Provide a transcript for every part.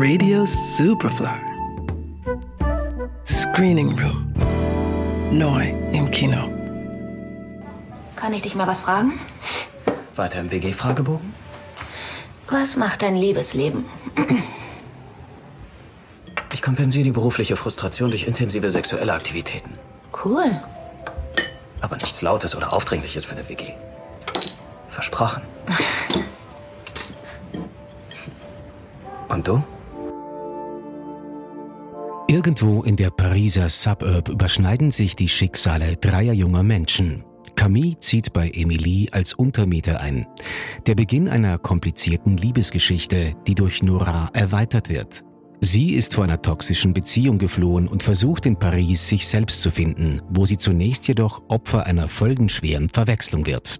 Radio Superfly. Screening Room. Neu im Kino. Kann ich dich mal was fragen? Weiter im WG-Fragebogen? Was macht dein Liebesleben? Ich kompensiere die berufliche Frustration durch intensive sexuelle Aktivitäten. Cool. Aber nichts Lautes oder Aufdringliches für eine WG. Versprochen. Und du? Irgendwo in der Pariser Suburb überschneiden sich die Schicksale dreier junger Menschen. Camille zieht bei Emilie als Untermieter ein. Der Beginn einer komplizierten Liebesgeschichte, die durch Nora erweitert wird. Sie ist vor einer toxischen Beziehung geflohen und versucht in Paris sich selbst zu finden, wo sie zunächst jedoch Opfer einer folgenschweren Verwechslung wird.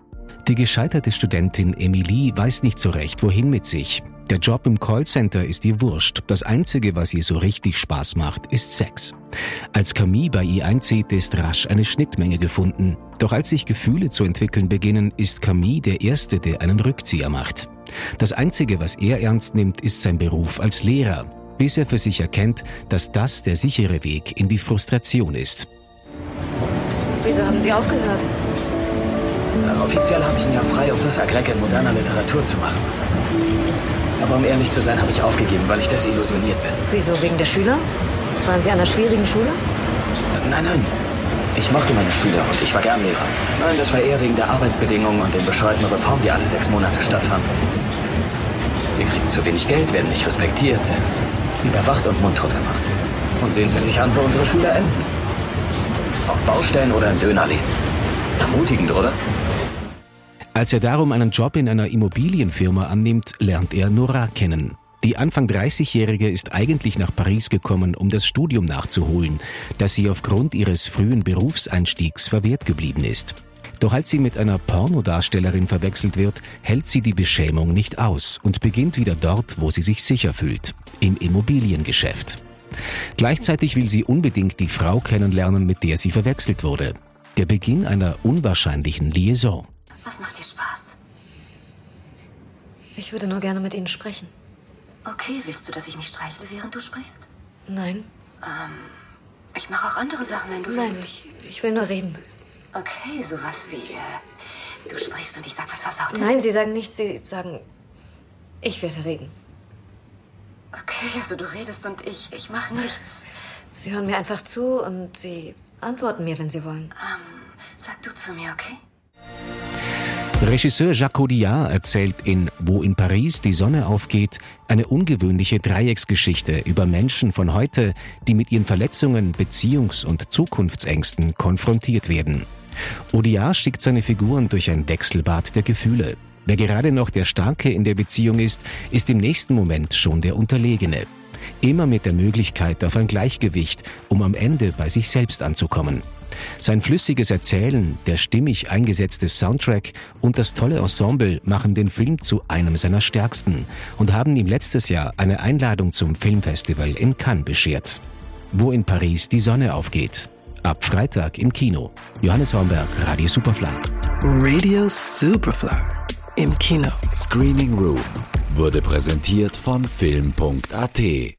Die gescheiterte Studentin Emilie weiß nicht so recht, wohin mit sich. Der Job im Callcenter ist ihr wurscht. Das Einzige, was ihr so richtig Spaß macht, ist Sex. Als Camille bei ihr einzieht, ist rasch eine Schnittmenge gefunden. Doch als sich Gefühle zu entwickeln beginnen, ist Camille der Erste, der einen Rückzieher macht. Das Einzige, was er ernst nimmt, ist sein Beruf als Lehrer bis er für sich erkennt, dass das der sichere Weg in die Frustration ist. Wieso haben Sie aufgehört? Äh, offiziell habe ich ein Jahr frei, um das Agreg in moderner Literatur zu machen. Aber um ehrlich zu sein, habe ich aufgegeben, weil ich desillusioniert bin. Wieso? Wegen der Schüler? Waren Sie an einer schwierigen Schule? Nein, nein. Ich mochte meine Schüler und ich war gern Lehrer. Nein, das war eher wegen der Arbeitsbedingungen und den bescheuerten Reformen, die alle sechs Monate stattfanden. Wir kriegen zu wenig Geld, werden nicht respektiert überwacht und mundtot gemacht. Und sehen Sie sich an, wo unsere Schüler enden. Auf Baustellen oder im Dönerläden. Ermutigend, oder? Als er darum einen Job in einer Immobilienfirma annimmt, lernt er Nora kennen. Die Anfang 30-Jährige ist eigentlich nach Paris gekommen, um das Studium nachzuholen, das sie aufgrund ihres frühen Berufseinstiegs verwehrt geblieben ist. Doch als sie mit einer Pornodarstellerin verwechselt wird, hält sie die Beschämung nicht aus und beginnt wieder dort, wo sie sich sicher fühlt, im Immobiliengeschäft. Gleichzeitig will sie unbedingt die Frau kennenlernen, mit der sie verwechselt wurde. Der Beginn einer unwahrscheinlichen Liaison. Was macht dir Spaß? Ich würde nur gerne mit Ihnen sprechen. Okay, willst du, dass ich mich streichle, während du sprichst? Nein. Ähm, ich mache auch andere Sachen, wenn du Nein, willst. ich, ich will nur reden. Okay, sowas wie, äh, du sprichst und ich sag was Versautes. Nein, Sie sagen nichts, Sie sagen, ich werde reden. Okay, also du redest und ich, ich mache nichts. Sie hören mir einfach zu und Sie antworten mir, wenn Sie wollen. Ähm, sag du zu mir, okay? Regisseur Jacques Audiard erzählt in Wo in Paris die Sonne aufgeht eine ungewöhnliche Dreiecksgeschichte über Menschen von heute, die mit ihren Verletzungen, Beziehungs- und Zukunftsängsten konfrontiert werden. Audiard schickt seine Figuren durch ein Wechselbad der Gefühle. Wer gerade noch der Starke in der Beziehung ist, ist im nächsten Moment schon der Unterlegene. Immer mit der Möglichkeit auf ein Gleichgewicht, um am Ende bei sich selbst anzukommen. Sein flüssiges Erzählen, der stimmig eingesetzte Soundtrack und das tolle Ensemble machen den Film zu einem seiner stärksten und haben ihm letztes Jahr eine Einladung zum Filmfestival in Cannes beschert. Wo in Paris die Sonne aufgeht. Ab Freitag im Kino. Johannes Hornberg, Radio Superfly. Radio Superfly. Im Kino. Screening Room wurde präsentiert von Film.at.